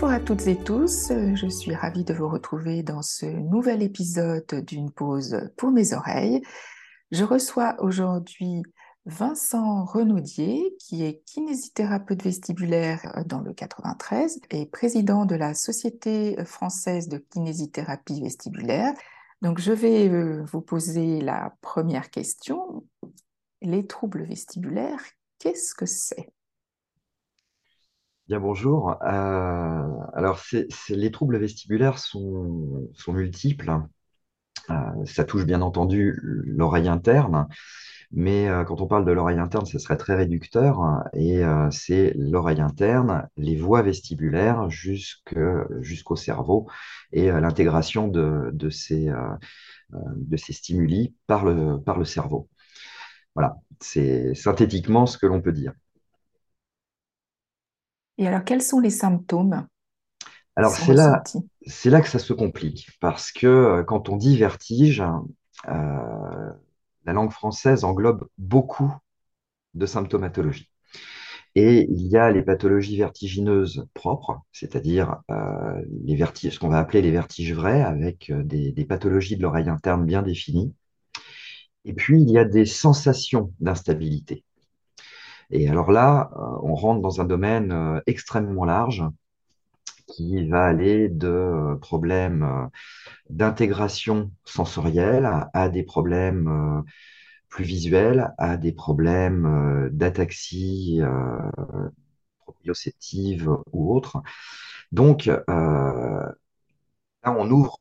Bonjour à toutes et tous, je suis ravie de vous retrouver dans ce nouvel épisode d'une pause pour mes oreilles. Je reçois aujourd'hui Vincent Renaudier, qui est kinésithérapeute vestibulaire dans le 93 et président de la Société française de kinésithérapie vestibulaire. Donc, je vais euh, vous poser la première question. Les troubles vestibulaires, qu'est-ce que c'est? Bien, bonjour. Euh, alors, les troubles vestibulaires sont, multiples. Euh, ça touche bien entendu l'oreille interne, mais euh, quand on parle de l'oreille interne, ce serait très réducteur. Et c'est l'oreille interne, les voies vestibulaires jusqu'au cerveau et l'intégration de, de, ces, de ces stimuli par le, par le cerveau. Voilà, c'est synthétiquement ce que l'on peut dire. Et alors, quels sont les symptômes Alors, c'est là, c'est là que ça se complique, parce que euh, quand on dit vertige, euh, la langue française englobe beaucoup de symptomatologie. Et il y a les pathologies vertigineuses propres, c'est-à-dire euh, les vertiges, ce qu'on va appeler les vertiges vrais, avec des, des pathologies de l'oreille interne bien définies. Et puis, il y a des sensations d'instabilité. Et alors là, euh, on rentre dans un domaine euh, extrêmement large qui va aller de euh, problèmes d'intégration sensorielle à des problèmes plus visuels, à des problèmes d'ataxie proprioceptive ou autre. Donc, là, on ouvre,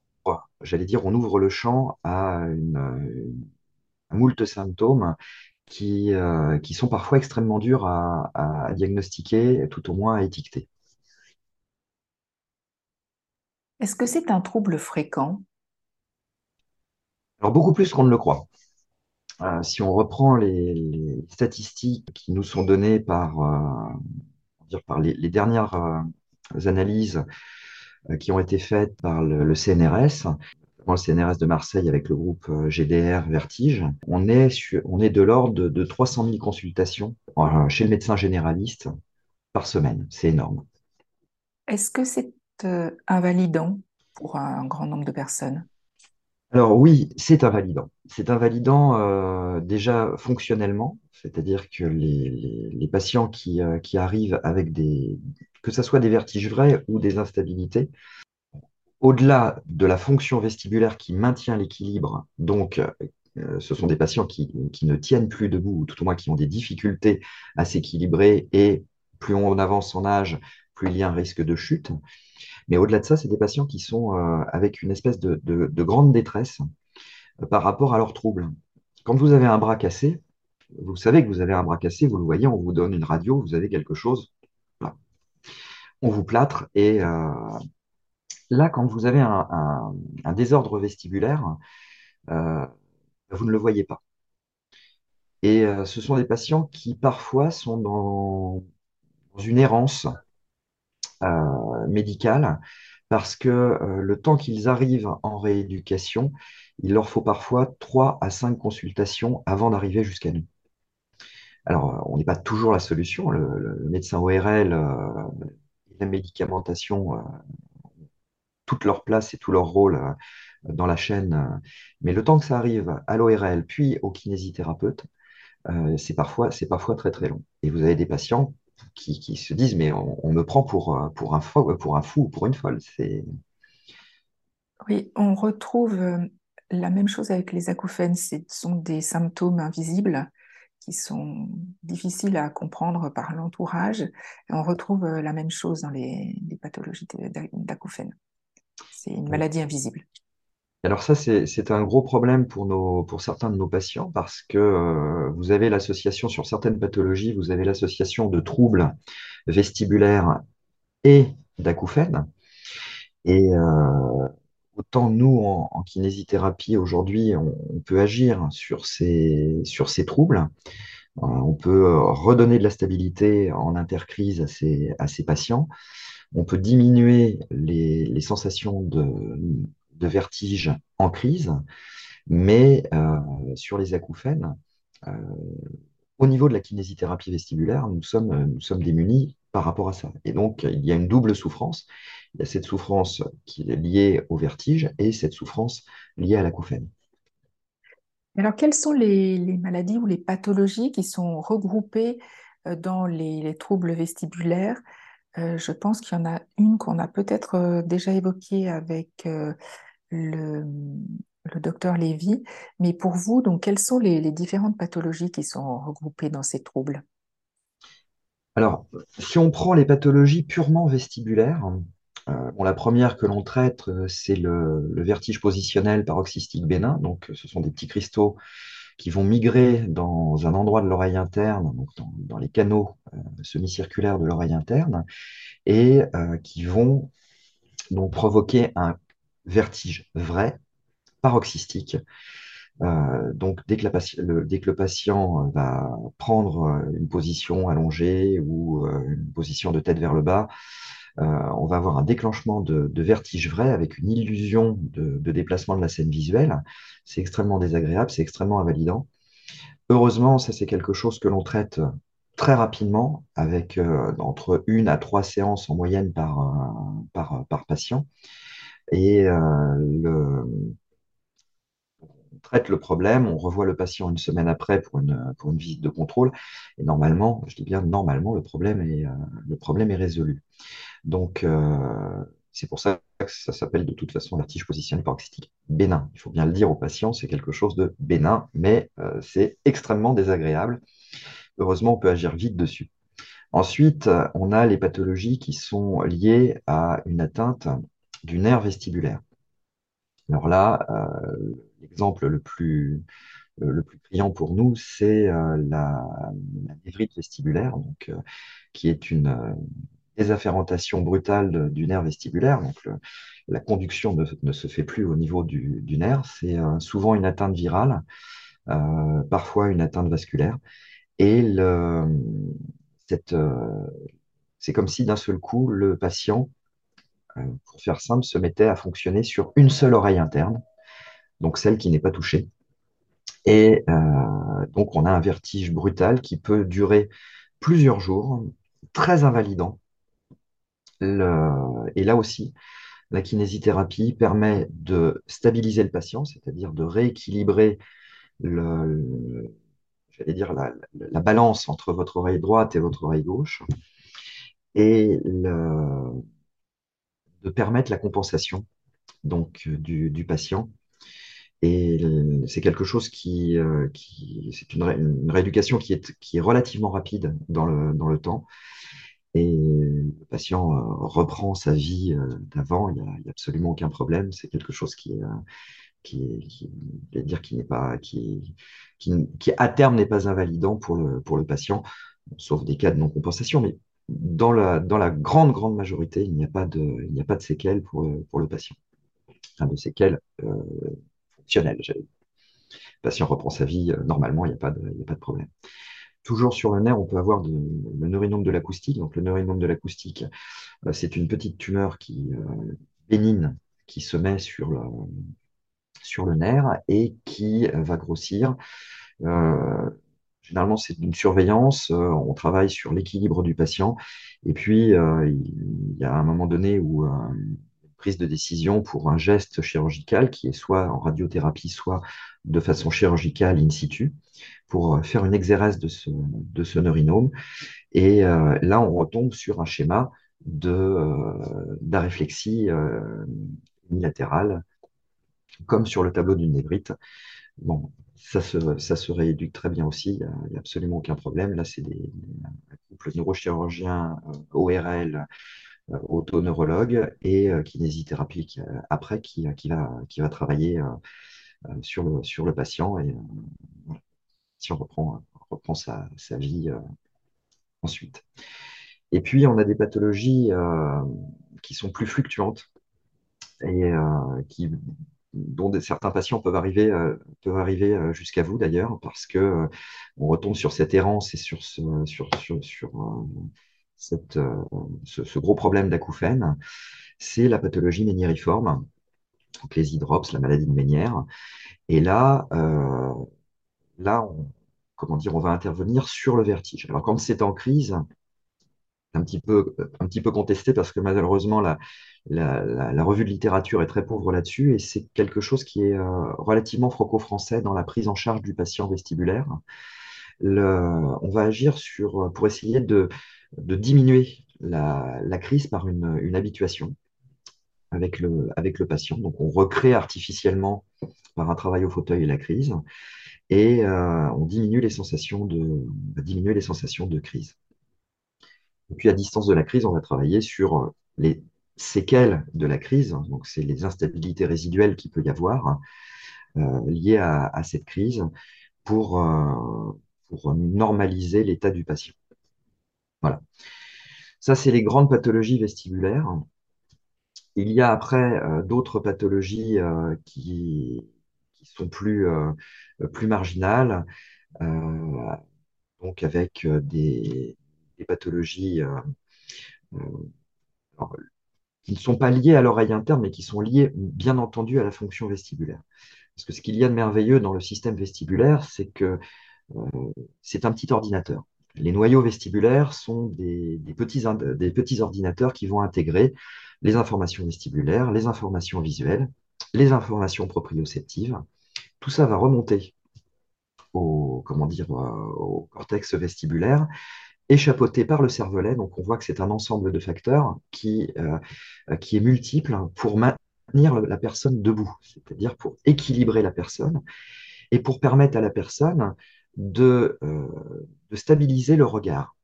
j'allais dire, on ouvre le champ à une, moult symptômes qui, euh, qui sont parfois extrêmement durs à, diagnostiquer, tout au moins à étiqueter. Est-ce que c'est un trouble fréquent? Alors beaucoup plus qu'on ne le croit. Euh, si on reprend les, statistiques qui nous sont données par, euh, dire par les, dernières analyses qui ont été faites par le CNRS, le CNRS de Marseille avec le groupe euh, GDR Vertige, on est, on est de l'ordre de, 300 000 consultations euh, chez le médecin généraliste par semaine. C'est énorme. Est-ce que c'est euh, invalidant pour un grand nombre de personnes? Alors oui, c'est invalidant. C'est invalidant déjà fonctionnellement, c'est-à-dire que les, patients qui, qui, arrivent avec des, que ce soit des vertiges vrais ou des instabilités, au-delà de la fonction vestibulaire qui maintient l'équilibre, donc euh, ce sont des patients qui, ne tiennent plus debout, ou tout au moins qui ont des difficultés à s'équilibrer, et plus on avance en âge, plus il y a un risque de chute. Mais au-delà de ça, c'est des patients qui sont euh, avec une espèce de, grande détresse euh, par rapport à leurs troubles. Quand vous avez un bras cassé, vous savez que vous avez un bras cassé, vous le voyez, on vous donne une radio, vous avez quelque chose, on vous plâtre et, Là, quand vous avez un, désordre vestibulaire, euh, vous ne le voyez pas. Et euh, ce sont des patients qui parfois sont dans, une errance euh, médicale parce que le temps qu'ils arrivent en rééducation, il leur faut parfois 3 à 5 consultations avant d'arriver jusqu'à nous. Alors, on n'est pas toujours la solution. Le, médecin ORL, la médicamentation toute leur place et tout leur rôle euh, dans la chaîne. Euh. Mais le temps que ça arrive à l'ORL, puis au kinésithérapeute, euh, c'est parfois, très très long. Et vous avez des patients qui, se disent, mais on, me prend pour, pour, un fou, pour un fou ou pour une folle. Oui, on retrouve la même chose avec les acouphènes. Ce sont des symptômes invisibles qui sont difficiles à comprendre par l'entourage. On retrouve la même chose dans les, les pathologies d'acouphènes. C'est une maladie invisible. Alors ça, c'est un gros problème pour, nos, pour certains de nos patients parce que euh, vous avez l'association sur certaines pathologies, vous avez l'association de troubles vestibulaires et d'acouphènes. Et euh, autant nous, en, kinésithérapie, aujourd'hui, on, peut agir sur ces, sur ces troubles. Euh, on peut redonner de la stabilité en intercrise à ces, à ces patients on peut diminuer les, sensations de, vertige en crise, mais euh, sur les acouphènes, euh, au niveau de la kinésithérapie vestibulaire, nous sommes, nous sommes démunis par rapport à ça. Et donc, il y a une double souffrance. Il y a cette souffrance qui est liée au vertige et cette souffrance liée à l'acouphène. Alors, quelles sont les, maladies ou les pathologies qui sont regroupées euh, dans les, troubles vestibulaires euh, Je pense qu'il y en a une qu'on a peut-être euh, déjà évoquée avec le, docteur Lévy. Mais pour vous, donc, quelles sont les différentes pathologies qui sont regroupées dans ces troubles? Alors, si on prend les pathologies purement vestibulaires, euh, la première que l'on traite, euh, c'est le, vertige positionnel paroxystique bénin. Donc, ce sont des petits cristaux qui vont migrer dans un endroit de l'oreille interne, donc dans, les canaux euh, semi-circulaires de l'oreille interne, et qui vont donc provoquer un vertige vrai, paroxystique, euh, donc, dès que, le, patient euh, va prendre euh, une position allongée ou une position de tête vers le bas, on va avoir un déclenchement de, vertige vrai avec une illusion de, déplacement de la scène visuelle. C'est extrêmement désagréable, c'est extrêmement invalidant. Heureusement, ça c'est quelque chose que l'on traite très rapidement avec entre une à trois séances en moyenne par, par patient. Et le, traite le problème, on revoit le patient une semaine après pour une, pour une visite de contrôle, et normalement, je dis bien normalement, euh, le problème est résolu. Donc, euh, c'est pour ça que ça s'appelle de toute façon vertige positionné paroxystique bénin. Il faut bien le dire au patient, c'est quelque chose de bénin, mais euh, c'est extrêmement désagréable. Heureusement, on peut agir vite dessus. Ensuite, on a les pathologies qui sont liées à une atteinte du nerf vestibulaire. Alors là, l'exemple le plus, le criant pour nous, c'est euh, la, la, névrite vestibulaire, euh, qui est une euh, brutale du nerf vestibulaire. Donc, la conduction ne, se fait plus au niveau du, nerf. C'est souvent une atteinte virale, parfois une atteinte vasculaire. Et c'est comme si d'un seul coup, le patient, pour faire simple, se mettait à fonctionner sur une seule oreille interne donc celle qui n'est pas touchée. Et euh, donc on a un vertige brutal qui peut durer plusieurs jours, très invalidant. Et là aussi, la kinésithérapie permet de stabiliser le patient, c'est-à-dire de rééquilibrer la, balance entre votre oreille droite et votre oreille gauche, et de permettre la compensation donc du patient et c'est quelque chose qui, euh, c'est une, rééducation qui est, qui est relativement rapide dans le temps. Et le patient euh, reprend sa vie euh, d'avant, il n'y a, absolument aucun problème. C'est quelque chose qui qui, dire qui n'est pas, qui, à terme n'est pas invalidant pour le, patient, sauf des cas de non-compensation. Mais dans la, grande, grande majorité, il n'y a pas de, séquelles pour le, patient. Enfin, de séquelles le patient reprend sa vie euh, normalement, il n'y a pas de problème. Toujours sur le nerf, on peut avoir le neurinome de l'acoustique. Donc, le neurinome de l'acoustique, euh, c'est une petite tumeur qui, euh, bénigne qui se met sur le, sur le nerf et qui va grossir. généralement, c'est une surveillance. on travaille sur l'équilibre du patient. Et puis, il y a un moment donné où prise de décision pour un geste chirurgical qui est soit en radiothérapie, soit de façon chirurgicale in situ, pour euh, faire une exérèse de ce, de ce neurinome. Et euh, là, on retombe sur un schéma euh, d'aréflexie unilatérale, comme sur le tableau d'une névrite. Bon, ça se, ça se rééduque très bien aussi, il n'y a, absolument aucun problème. Là, c'est des, un couple neurochirurgien ORL autoneurologue et euh, kinésithérapie euh, après qui, qui, va, qui va travailler sur, le, patient et si on reprend, reprend sa, vie ensuite. Et puis, on a des pathologies qui sont plus fluctuantes et qui, dont certains patients peuvent arriver, peuvent arriver jusqu'à vous d'ailleurs, parce que on retombe sur cette errance et sur, sur, sur euh, ce, gros problème d'acouphène, c'est la pathologie méniériforme, donc les hydrops, la maladie de Ménière. Et là, euh, là on, comment dire, on va intervenir sur le vertige. Alors quand c'est en crise, un petit peu, un petit peu contesté parce que malheureusement, la, la, revue de littérature est très pauvre là-dessus et c'est quelque chose qui est euh, relativement franco-français dans la prise en charge du patient vestibulaire. On va agir sur, pour essayer de, diminuer la, crise par une, habituation avec le, patient. Donc, on recrée artificiellement par un travail au fauteuil la crise et euh, on diminue les sensations de, diminuer les sensations de crise. Et puis, à distance de la crise, on va travailler sur les séquelles de la crise, donc c'est les instabilités résiduelles qu'il peut y avoir euh, liées à, cette crise pour, euh, pour normaliser l'état du patient. Voilà. Ça, c'est les grandes pathologies vestibulaires. Il y a après euh, d'autres pathologies qui, qui, sont plus, marginales, donc avec des, pathologies qui ne sont pas liées à l'oreille interne, mais qui sont liées, bien entendu, à la fonction vestibulaire. Parce que ce qu'il y a de merveilleux dans le système vestibulaire, c'est que euh, c'est un petit ordinateur. Les noyaux vestibulaires sont des, petits, ordinateurs qui vont intégrer les informations vestibulaires, les informations visuelles, les informations proprioceptives. Tout ça va remonter au, comment dire, euh, au cortex vestibulaire échapeauté par le cervelet. Donc on voit que c'est un ensemble de facteurs qui, euh, qui est multiple pour maintenir la personne debout, c'est-à-dire pour équilibrer la personne et pour permettre à la personne de, euh, de stabiliser le regard.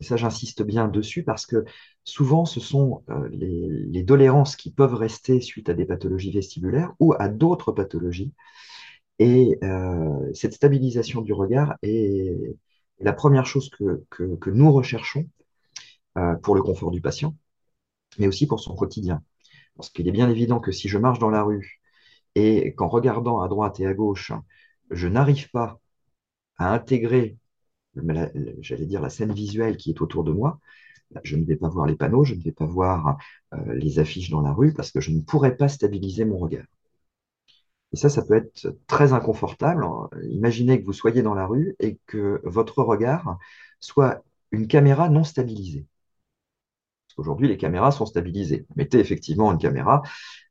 Et ça, j'insiste bien dessus parce que souvent, ce sont euh, les, les, dolérances qui peuvent rester suite à des pathologies vestibulaires ou à d'autres pathologies. Et cette stabilisation du regard est, la première chose que, nous recherchons euh, pour le confort du patient, mais aussi pour son quotidien. Parce qu'il est bien évident que si je marche dans la rue et qu'en regardant à droite et à gauche, je n'arrive pas à intégrer, j'allais dire, la scène visuelle qui est autour de moi, je ne vais pas voir les panneaux, je ne vais pas voir euh, les affiches dans la rue parce que je ne pourrai pas stabiliser mon regard. Et ça, ça peut être très inconfortable. Imaginez que vous soyez dans la rue et que votre regard soit une caméra non stabilisée. Aujourd'hui, les caméras sont stabilisées. Mettez effectivement une caméra,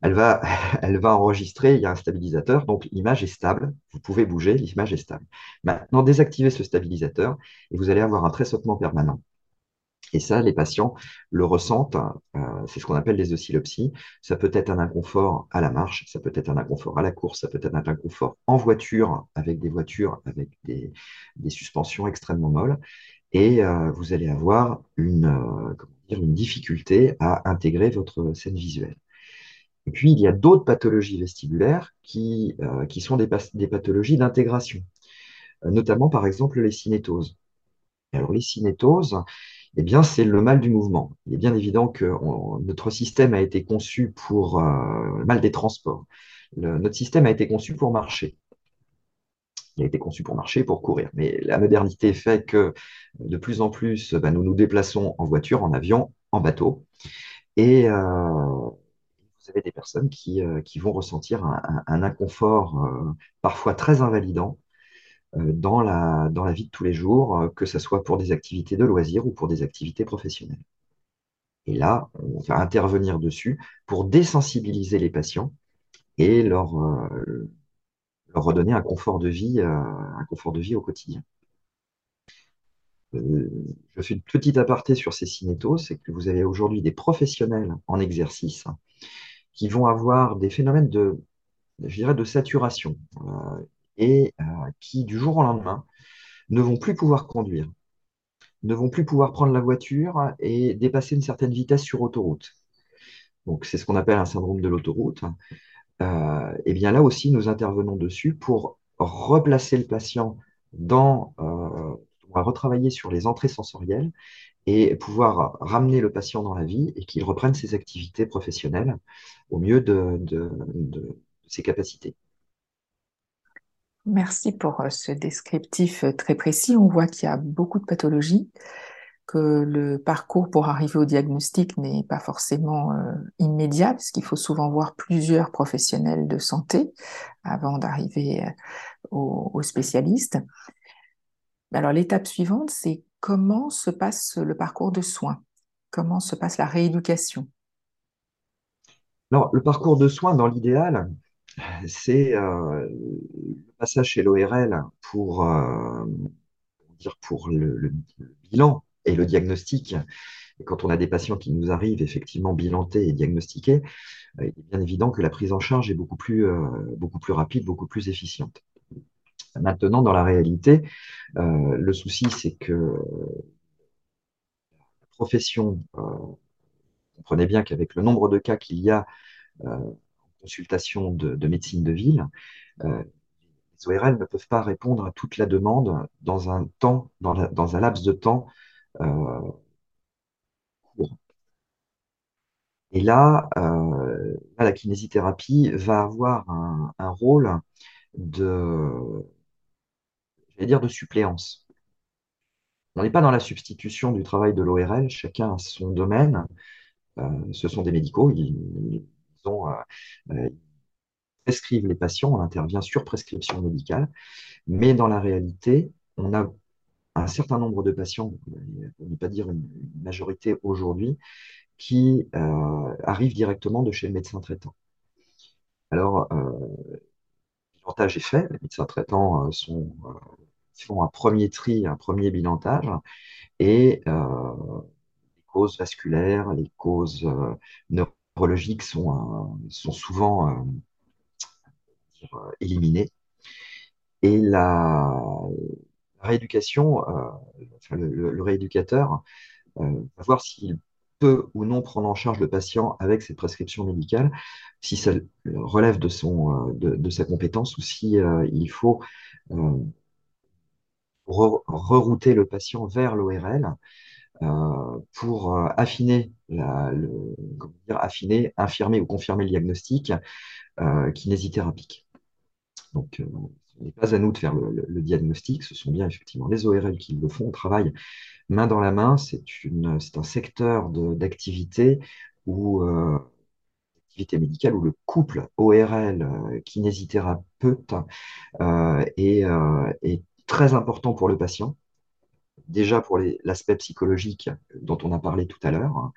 elle va, elle va enregistrer, il y a un stabilisateur, donc l'image est stable, vous pouvez bouger, l'image est stable. Maintenant, désactivez ce stabilisateur et vous allez avoir un tressautement permanent. Et ça, les patients le ressentent. Euh, c'est ce qu'on appelle les oscillopsies. Ça peut être un inconfort à la marche, ça peut être un inconfort à la course, ça peut être un inconfort en voiture, avec des voitures avec des, suspensions extrêmement molles. Et euh, vous allez avoir une, euh, une difficulté à intégrer votre scène visuelle. Et puis, il y a d'autres pathologies vestibulaires qui, qui sont des, pathologies d'intégration, notamment par exemple les cinétoses. alors, les cinétoses, eh bien, c'est le mal du mouvement. Il est bien évident que notre système a été conçu pour euh, le mal des transports. notre système a été conçu pour marcher. Il a été conçu pour marcher, pour courir. Mais la modernité fait que de plus en plus, bah, nous nous déplaçons en voiture, en avion, en bateau. Et euh, vous avez des personnes qui, euh, vont ressentir un, inconfort parfois très invalidant euh, dans la, dans la vie de tous les jours, euh, que ce soit pour des activités de loisirs ou pour des activités professionnelles. Et là, on va intervenir dessus pour désensibiliser les patients et leur, euh, redonner un confort de vie, un confort de vie au quotidien. je fais une petite aparté sur ces cinétos, c'est que vous avez aujourd'hui des professionnels en exercice qui vont avoir des phénomènes de, je dirais, de saturation et euh, qui, du jour au lendemain, ne vont plus pouvoir conduire, ne vont plus pouvoir prendre la voiture et dépasser une certaine vitesse sur autoroute. Donc, c'est ce qu'on appelle un syndrome de l'autoroute. Euh, et bien là aussi, nous intervenons dessus pour replacer le patient dans, euh, on va retravailler sur les entrées sensorielles et pouvoir ramener le patient dans la vie et qu'il reprenne ses activités professionnelles au mieux de ses capacités. Merci pour euh, ce descriptif euh, très précis. On voit qu'il y a beaucoup de pathologies, que le parcours pour arriver au diagnostic n'est pas forcément euh, immédiat, puisqu'il faut souvent voir plusieurs professionnels de santé avant d'arriver aux, spécialistes. Alors l'étape suivante, c'est comment se passe le parcours de soins? Comment se passe la rééducation? Alors, le parcours de soins, dans l'idéal, c'est euh, le passage chez l'ORL pour, euh, dire pour le, bilan et le diagnostic. Quand on a des patients qui nous arrivent effectivement bilantés et diagnostiqués, euh, il est bien évident que la prise en charge est beaucoup plus, euh, rapide, beaucoup plus efficiente. Maintenant, dans la réalité, euh, le souci, c'est que la profession, euh, comprenez bien qu'avec le nombre de cas qu'il y a en consultation de, de, médecine de ville, les ORL ne peuvent pas répondre à toute la demande dans un temps, dans un laps de temps euh. Et là, euh, là, la kinésithérapie va avoir un, rôle de, dire, de suppléance. On n'est pas dans la substitution du travail de l'ORL, chacun a son domaine. Euh, ce sont des médicaux, ils, ils euh, prescrivent les patients, on intervient sur prescription médicale, mais dans la réalité, on a un certain nombre de patients, pour ne pas dire une majorité aujourd'hui, qui euh, arrivent directement de chez le médecin traitant. Alors, euh, bilantage est fait, les médecins traitants euh, sont, euh, font un premier tri, un premier bilantage, et les causes vasculaires, les causes neurologiques sont, sont souvent éliminées. Et la rééducation, enfin, le, rééducateur va voir s'il peut ou non prendre en charge le patient avec ses prescriptions médicales, si ça relève de, son, de, de sa compétence ou si euh, faut euh, rerouter le patient vers l'ORL euh, pour affiner, affiner, infirmer ou confirmer le diagnostic euh, kinésithérapique. Donc, euh, ce n'est pas à nous de faire le, diagnostic, ce sont bien effectivement les ORL qui le font. On travaille main dans la main, c'est un secteur d'activité euh, médicale où le couple ORL euh, kinésithérapeute euh, est, est, très important pour le patient. Déjà pour l'aspect psychologique dont on a parlé tout à l'heure, hein,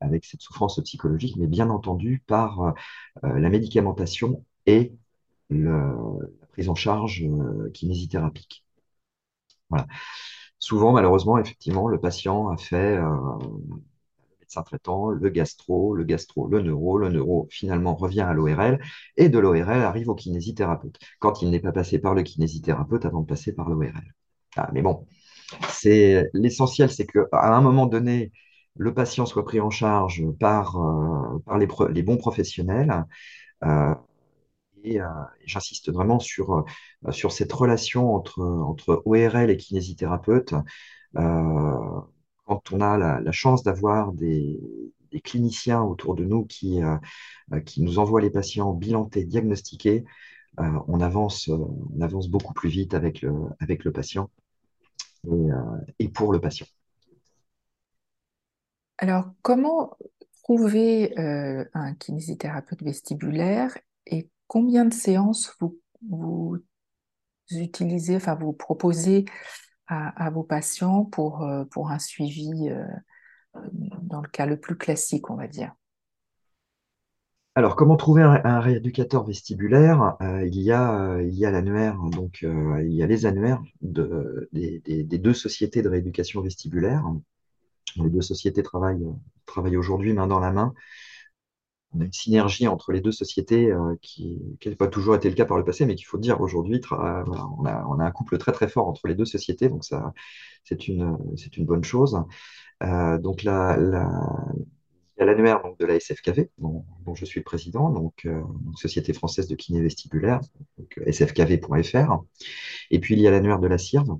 avec cette souffrance psychologique, mais bien entendu par la médicamentation et le, prise en charge euh, kinésithérapique. Souvent, malheureusement, effectivement, le patient a fait euh, le médecin traitant, le gastro, le gastro, le neuro, le neuro finalement revient à l'ORL et de l'ORL arrive au kinésithérapeute quand il n'est pas passé par le kinésithérapeute avant de passer par l'ORL. Ah, mais bon, c'est l'essentiel, c'est qu'à un moment donné, le patient soit pris en charge par, euh, les, bons professionnels. Euh, j'insiste vraiment sur, euh, sur cette relation entre, entre ORL et kinésithérapeute. Euh, quand on a la, chance d'avoir des, cliniciens autour de nous qui, qui nous envoient les patients bilantés, diagnostiqués, on, avance, on avance beaucoup plus vite avec le, avec le patient et, et pour le patient. Alors, comment trouver un kinésithérapeute vestibulaire et combien de séances vous, utilisez, enfin vous proposez à, vos patients pour, euh, pour un suivi euh, dans le cas le plus classique, on va dire? Alors, comment trouver un, rééducateur vestibulaire? Euh, Il y a, il y a l'annuaire, donc il y a les annuaires de, des, des, des, deux sociétés de rééducation vestibulaire. Les deux sociétés travaillent, travaillent aujourd'hui main dans la main on a une synergie entre les deux sociétés euh, qui n'a pas toujours été le cas par le passé, mais qu'il faut dire aujourd'hui, voilà, on, a, un couple très très fort entre les deux sociétés, donc ça, c'est une, bonne chose. Euh, donc il y a l'annuaire de la SFKV, dont, je suis président, euh, donc Société française de kiné vestibulaire, donc sfkv.fr. Et puis il y a l'annuaire de la CIRV,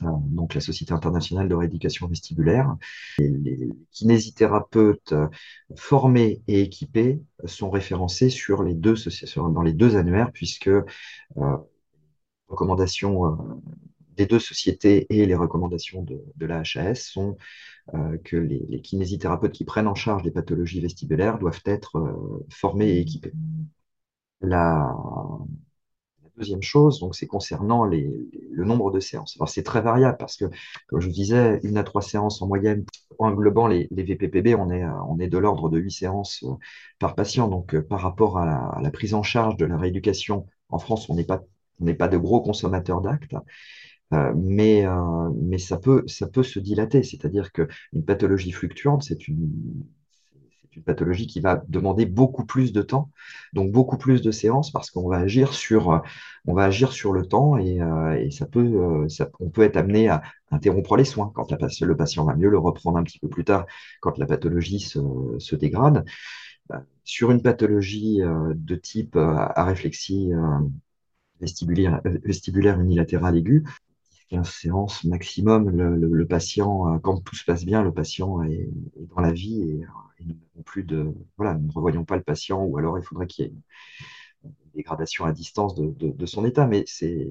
donc la Société internationale de rééducation vestibulaire. Les kinésithérapeutes formés et équipés sont référencés sur les deux, dans les deux annuaires, puisque euh, recommandations euh, des deux sociétés et les recommandations de, de la HAS sont euh, que les, kinésithérapeutes qui prennent en charge les pathologies vestibulaires doivent être euh, formés et équipés. La deuxième chose, donc, c'est concernant le nombre de séances. Alors, c'est très variable parce que, comme je vous disais, une à trois séances en moyenne, englobant les, les VPPB, on est, on est de l'ordre de huit séances euh, par patient. Donc, euh, par rapport à la, prise en charge de la rééducation en France, on n'est pas, on pas de gros consommateurs d'actes. Euh, mais, mais ça peut, ça peut se dilater, c'est-à-dire qu'une pathologie fluctuante, c'est une, une pathologie qui va demander beaucoup plus de temps, donc beaucoup plus de séances parce qu'on va agir sur, sur le temps et, euh, ça peut, euh, on peut être amené à interrompre les soins quand le patient va mieux, le reprendre un petit peu plus tard quand la pathologie se, dégrade. Euh, sur une pathologie de type aréflexie vestibulaire, vestibulaire unilatérale aiguë, 15 séances maximum, le, patient, quand tout se passe bien, le patient est, dans la vie et, et nous plus de, voilà, nous ne revoyons pas le patient, ou alors il faudrait qu'il y ait une, dégradation à distance de, son état, mais c'est,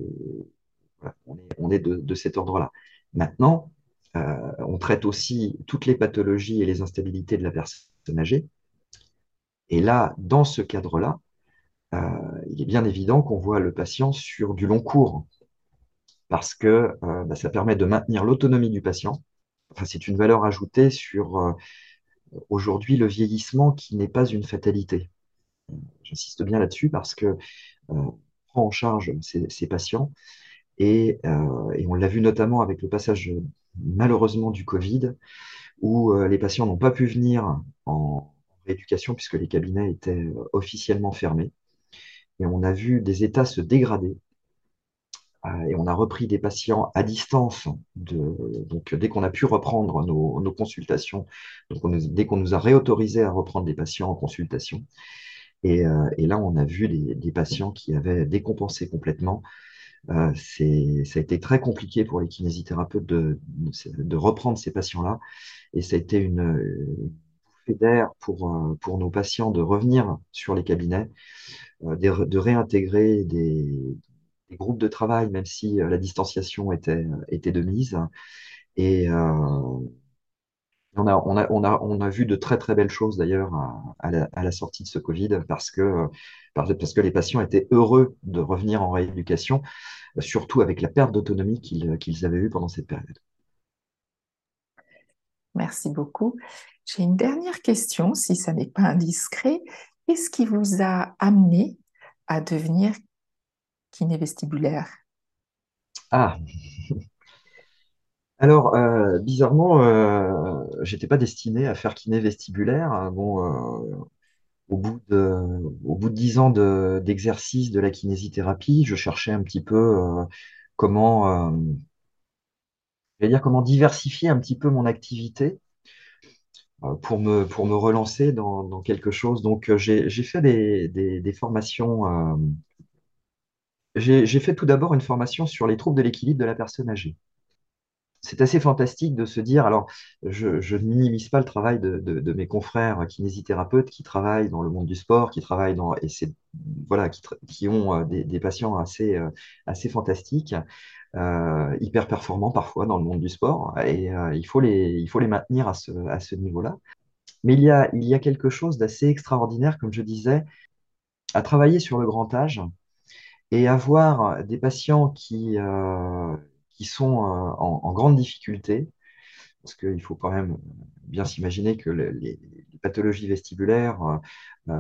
on est, de, cet ordre-là. Maintenant, euh, on traite aussi toutes les pathologies et les instabilités de la personne âgée. Et là, dans ce cadre-là, euh, il est bien évident qu'on voit le patient sur du long cours, parce que euh, bah, ça permet de maintenir l'autonomie du patient. Enfin, c'est une valeur ajoutée sur euh, aujourd'hui le vieillissement qui n'est pas une fatalité. J'insiste bien là-dessus parce que euh, on prend en charge ces, patients et, on l'a vu notamment avec le passage malheureusement du Covid où les patients n'ont pas pu venir en rééducation puisque les cabinets étaient officiellement fermés et on a vu des états se dégrader et on a repris des patients à distance. De, donc, dès qu'on a pu reprendre nos, consultations, dès qu'on nous a réautorisé à reprendre des patients en consultation, et, euh, là, on a vu des, patients qui avaient décompensé complètement. Euh, ça a été très compliqué pour les kinésithérapeutes de, reprendre ces patients-là, et ça a été une, une bouffée d'air pour, pour nos patients de revenir sur les cabinets, euh, de réintégrer des, des groupes de travail, même si euh, la distanciation était, était de mise. Et euh, on a, on, a, on, a, on a vu de très très belles choses d'ailleurs à, la, sortie de ce Covid parce que, parce que les patients étaient heureux de revenir en rééducation, surtout avec la perte d'autonomie qu'ils qu'ils avaient eue pendant cette période. Merci beaucoup. J'ai une dernière question, si ça n'est pas indiscret. Qu'est-ce qui vous a amené à devenir kiné vestibulaire Ah Alors, euh, bizarrement, euh, j'étais pas destiné à faire kiné vestibulaire. Euh, au bout de, au ans d'exercice de, la kinésithérapie, je cherchais un petit peu euh, comment, dire comment diversifier un petit peu mon activité pour me, relancer dans, quelque chose. Donc, j'ai fait des, des formations j'ai fait tout d'abord une formation sur les troubles de l'équilibre de la personne âgée. C'est assez fantastique de se dire, alors je, je ne minimise pas le travail de, mes confrères kinésithérapeutes qui travaillent dans le monde du sport, qui travaillent dans, et voilà, qui, ont euh, des, patients assez, euh, assez fantastiques, euh, hyper performants parfois dans le monde du sport, et il, faut les, il faut les maintenir à ce, à ce niveau-là. Mais il y, a, il y a quelque chose d'assez extraordinaire, comme je disais, à travailler sur le grand âge et avoir des patients qui, euh, qui sont euh, en, grande difficulté, parce qu'il faut quand même bien s'imaginer que les, pathologies vestibulaires euh,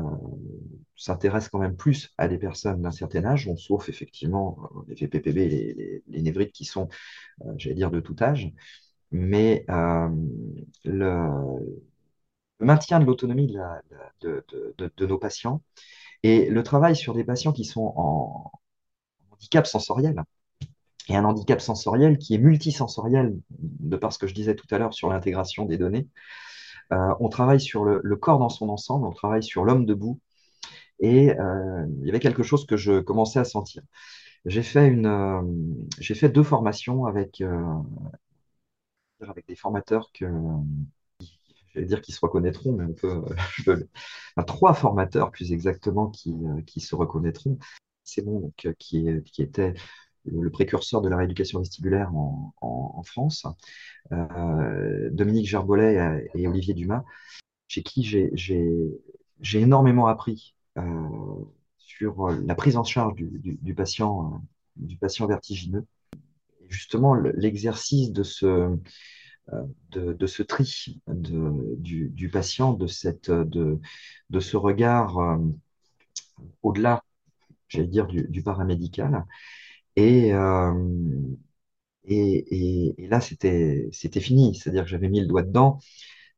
s'intéressent quand même plus à des personnes d'un certain âge, bon, sauf effectivement les VPPB les, les, névrites qui sont, j'allais dire, de tout âge. Mais le, maintien de l'autonomie de, de, de, nos patients et le travail sur des patients qui sont en, handicap sensoriel. Et un handicap sensoriel qui est multisensoriel, de par ce que je disais tout à l'heure sur l'intégration des données. Euh, on travaille sur le, corps dans son ensemble, on travaille sur l'homme debout. Et euh, il y avait quelque chose que je commençais à sentir. J'ai fait, une, euh, j'ai fait deux formations avec, avec des formateurs que, je vais dire qu'ils se reconnaîtront, mais on peut, trois formateurs plus exactement qui, qui se reconnaîtront. Bon, donc, euh, qui, était le précurseur de la rééducation vestibulaire en, France, euh, Dominique Gerbolet et, Olivier Dumas, chez qui j'ai énormément appris euh, sur la prise en charge du, patient, vertigineux. justement, l'exercice de ce, tri du, patient, de ce regard au-delà, j'allais dire, du, paramédical. Et, et, et, là, c'était fini. C'est-à-dire que j'avais mis le doigt dedans.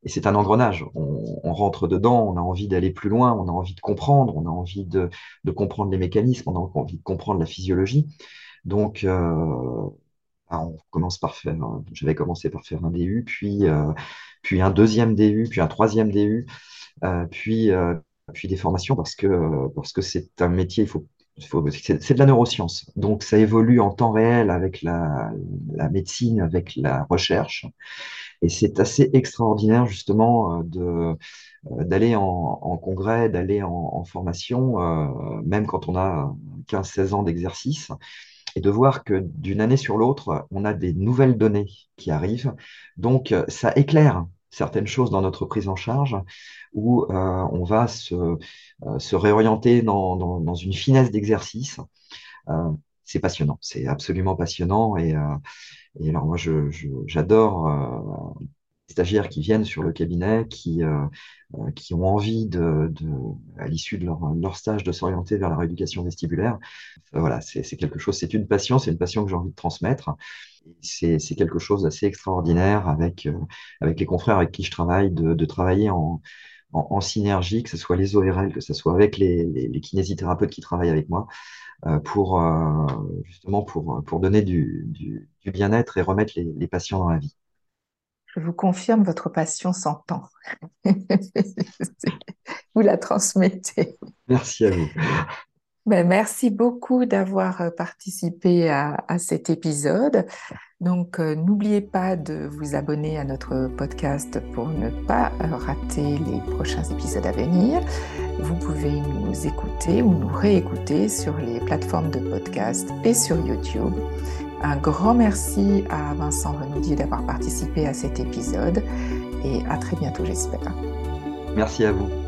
Et c'est un engrenage. On, rentre dedans, on a envie d'aller plus loin, on a envie de comprendre, on a envie de, comprendre les mécanismes, on a envie de comprendre la physiologie. Donc, euh, bah, on commence par faire, j'avais commencé par faire un DU, puis, euh, puis un deuxième DU, puis un troisième DU, euh, puis, puis des formations parce que parce que c'est un métier, il faut c'est de la neuroscience. Donc, ça évolue en temps réel avec la, médecine, avec la recherche. Et c'est assez extraordinaire, justement, euh, euh, d'aller en, congrès, d'aller en, formation, euh, même quand on a 15-16 ans d'exercice, et de voir que d'une année sur l'autre, on a des nouvelles données qui arrivent. Donc, ça éclaire certaines choses dans notre prise en charge où euh, on va se, euh, réorienter dans, une finesse d'exercice. Euh, c'est passionnant, c'est absolument passionnant. Et, et alors moi, j'adore stagiaires qui viennent sur le cabinet, qui, qui ont envie, de, à l'issue de leur, stage, de s'orienter vers la rééducation vestibulaire. voilà, c'est quelque chose, c'est une passion, c'est une passion que j'ai envie de transmettre. C'est quelque chose d'assez extraordinaire avec, avec les confrères avec qui je travaille, de, de travailler en, en, synergie, que ce soit les ORL, que ce soit avec les, kinésithérapeutes qui travaillent avec moi, euh, pour euh, justement pour, pour donner du, du, bien-être et remettre les, patients dans la vie. Je vous confirme, votre passion s'entend. vous la transmettez. Merci à vous. Ben, merci beaucoup d'avoir euh, participé à, à, cet épisode. Donc, euh, n'oubliez pas de vous abonner à notre podcast pour ne pas euh, rater les prochains épisodes à venir. Vous pouvez nous écouter ou nous réécouter sur les plateformes de podcast et sur YouTube. Un grand merci à Vincent Renoudier d'avoir participé à cet épisode et à très bientôt, j'espère. Merci à vous.